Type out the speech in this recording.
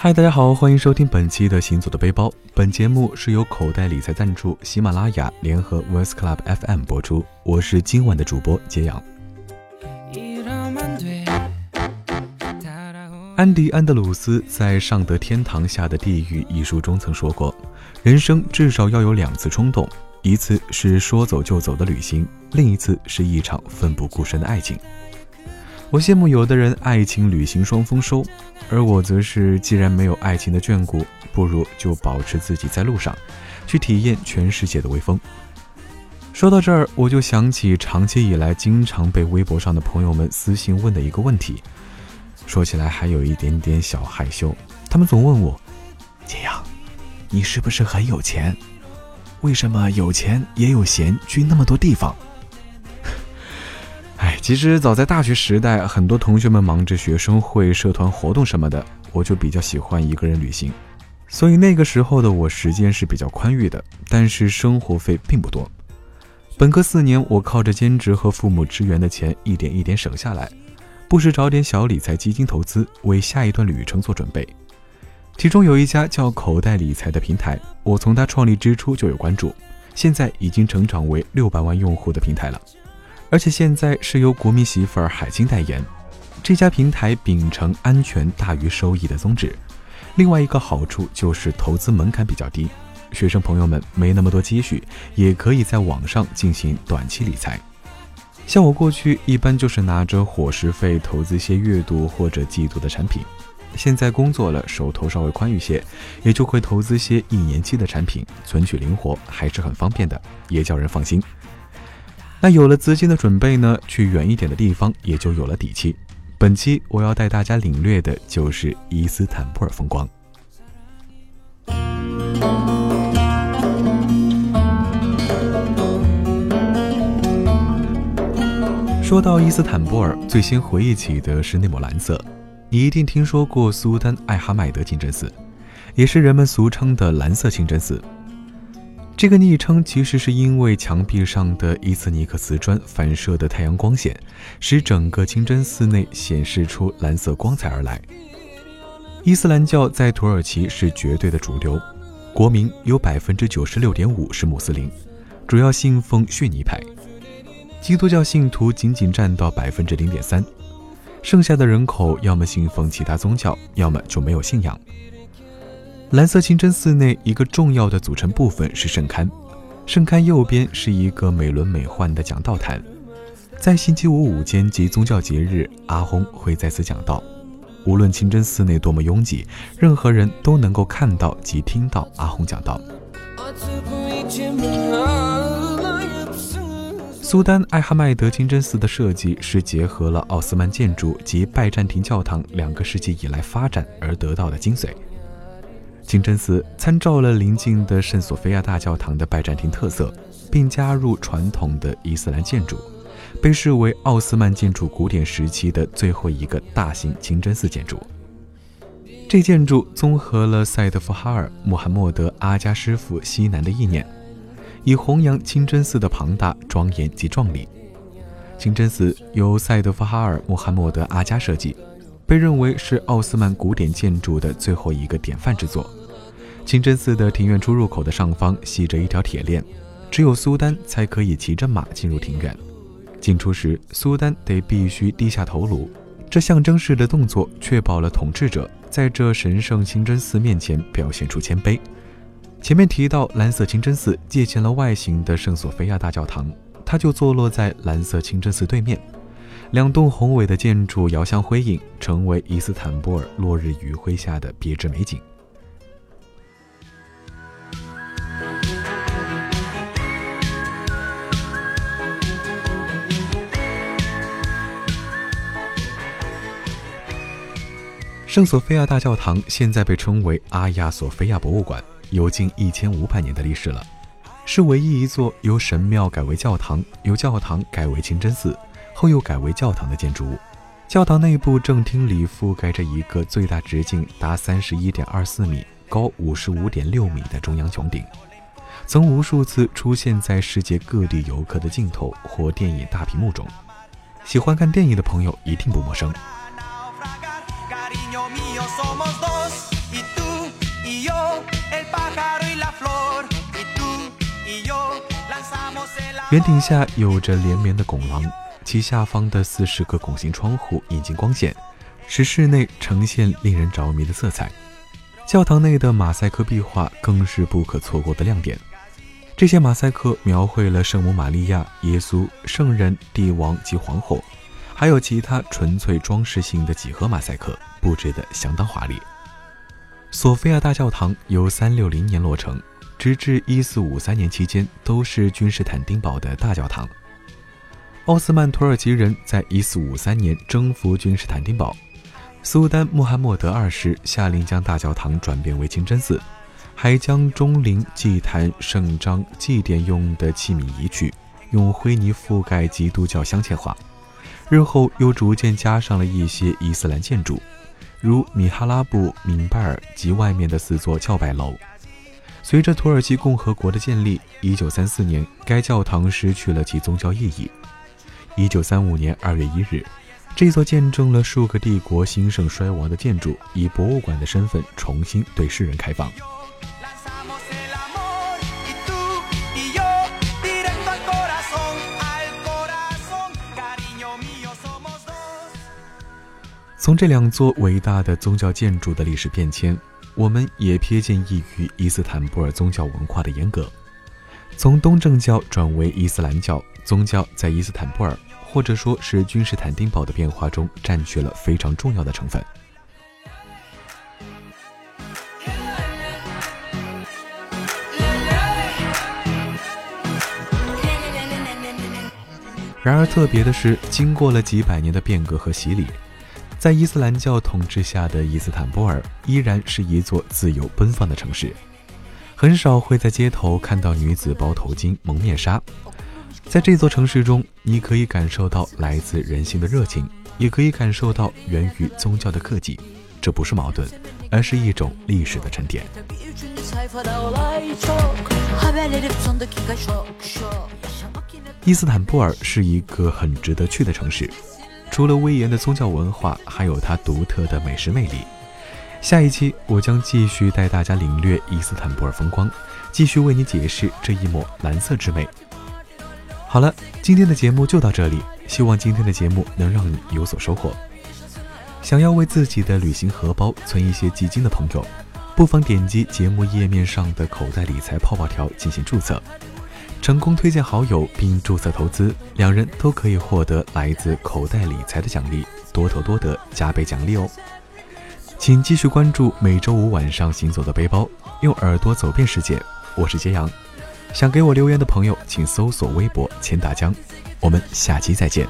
嗨，大家好，欢迎收听本期的行走的背包。本节目是由口袋理财赞助，喜马拉雅联合 Voice Club FM 播出。我是今晚的主播杰阳。安迪·安德鲁斯在《上得天堂下的地狱》一书中曾说过：“人生至少要有两次冲动，一次是说走就走的旅行，另一次是一场奋不顾身的爱情。”我羡慕有的人爱情旅行双丰收，而我则是既然没有爱情的眷顾，不如就保持自己在路上，去体验全世界的微风。说到这儿，我就想起长期以来经常被微博上的朋友们私信问的一个问题，说起来还有一点点小害羞。他们总问我：“杰阳，你是不是很有钱？为什么有钱也有闲去那么多地方？”其实早在大学时代，很多同学们忙着学生会、社团活动什么的，我就比较喜欢一个人旅行。所以那个时候的我时间是比较宽裕的，但是生活费并不多。本科四年，我靠着兼职和父母支援的钱，一点一点省下来，不时找点小理财基金投资，为下一段旅程做准备。其中有一家叫口袋理财的平台，我从它创立之初就有关注，现在已经成长为六百万用户的平台了。而且现在是由国民媳妇儿海清代言，这家平台秉承安全大于收益的宗旨。另外一个好处就是投资门槛比较低，学生朋友们没那么多积蓄，也可以在网上进行短期理财。像我过去一般就是拿着伙食费投资些月度或者季度的产品，现在工作了，手头稍微宽裕些，也就会投资些一年期的产品，存取灵活，还是很方便的，也叫人放心。那有了资金的准备呢，去远一点的地方也就有了底气。本期我要带大家领略的就是伊斯坦布尔风光。说到伊斯坦布尔，最先回忆起的是那抹蓝色。你一定听说过苏丹艾哈迈德清真寺，也是人们俗称的蓝色清真寺。这个昵称其实是因为墙壁上的伊斯尼克瓷砖反射的太阳光线，使整个清真寺内显示出蓝色光彩而来。伊斯兰教在土耳其是绝对的主流，国民有百分之九十六点五是穆斯林，主要信奉逊尼派，基督教信徒仅仅占到百分之零点三，剩下的人口要么信奉其他宗教，要么就没有信仰。蓝色清真寺内一个重要的组成部分是圣龛，圣龛右边是一个美轮美奂的讲道坛，在星期五午间及宗教节日，阿訇会在此讲道。无论清真寺内多么拥挤，任何人都能够看到及听到阿訇讲道。苏丹艾哈迈德清真寺的设计是结合了奥斯曼建筑及拜占庭教堂两个世纪以来发展而得到的精髓。清真寺参照了邻近的圣索菲亚大教堂的拜占庭特色，并加入传统的伊斯兰建筑，被视为奥斯曼建筑古典时期的最后一个大型清真寺建筑。这建筑综合了赛德夫哈尔·穆罕默德·阿加师傅西南的意念，以弘扬清真寺的庞大、庄严及壮丽。清真寺由赛德夫哈尔·穆罕默德·阿加设计，被认为是奥斯曼古典建筑的最后一个典范之作。清真寺的庭院出入口的上方系着一条铁链，只有苏丹才可以骑着马进入庭院。进出时，苏丹得必须低下头颅，这象征式的动作确保了统治者在这神圣清真寺面前表现出谦卑。前面提到，蓝色清真寺借鉴了外形的圣索菲亚大教堂，它就坐落在蓝色清真寺对面，两栋宏伟的建筑遥相辉映，成为伊斯坦布尔落日余晖下的别致美景。圣索菲亚大教堂现在被称为阿亚索菲亚博物馆，有近一千五百年的历史了，是唯一一座由神庙改为教堂、由教堂改为清真寺后又改为教堂的建筑物。教堂内部正厅里覆盖着一个最大直径达三十一点二四米、高五十五点六米的中央穹顶，曾无数次出现在世界各地游客的镜头或电影大屏幕中。喜欢看电影的朋友一定不陌生。圆顶下有着连绵的拱廊，其下方的四十个拱形窗户引进光线，使室内呈现令人着迷的色彩。教堂内的马赛克壁画更是不可错过的亮点。这些马赛克描绘了圣母玛利亚、耶稣、圣人、帝王及皇后，还有其他纯粹装饰性的几何马赛克，布置得相当华丽。索菲亚大教堂由三六零年落成。直至一四五三年期间，都是君士坦丁堡的大教堂。奥斯曼土耳其人在一四五三年征服君士坦丁堡，苏丹穆罕默德二世下令将大教堂转变为清真寺，还将钟灵、祭坛、圣章、祭典用的器皿移去，用灰泥覆盖基督教镶嵌画。日后又逐渐加上了一些伊斯兰建筑，如米哈拉布、明拜尔及外面的四座教拜楼。随着土耳其共和国的建立，1934年，该教堂失去了其宗教意义。1935年2月1日，这座见证了数个帝国兴盛衰亡的建筑，以博物馆的身份重新对世人开放。从这两座伟大的宗教建筑的历史变迁。我们也瞥见异于伊斯坦布尔宗教文化的严格，从东正教转为伊斯兰教，宗教在伊斯坦布尔或者说是君士坦丁堡的变化中占据了非常重要的成分。然而特别的是，经过了几百年的变革和洗礼。在伊斯兰教统治下的伊斯坦布尔依然是一座自由奔放的城市，很少会在街头看到女子包头巾、蒙面纱。在这座城市中，你可以感受到来自人性的热情，也可以感受到源于宗教的克己。这不是矛盾，而是一种历史的沉淀。伊斯坦布尔是一个很值得去的城市。除了威严的宗教文化，还有它独特的美食魅力。下一期我将继续带大家领略伊斯坦布尔风光，继续为你解释这一抹蓝色之美。好了，今天的节目就到这里，希望今天的节目能让你有所收获。想要为自己的旅行荷包存一些基金的朋友，不妨点击节目页面上的口袋理财泡泡条进行注册。成功推荐好友并注册投资，两人都可以获得来自口袋理财的奖励，多投多得，加倍奖励哦！请继续关注每周五晚上行走的背包，用耳朵走遍世界。我是揭阳，想给我留言的朋友，请搜索微博“钱大江”。我们下期再见。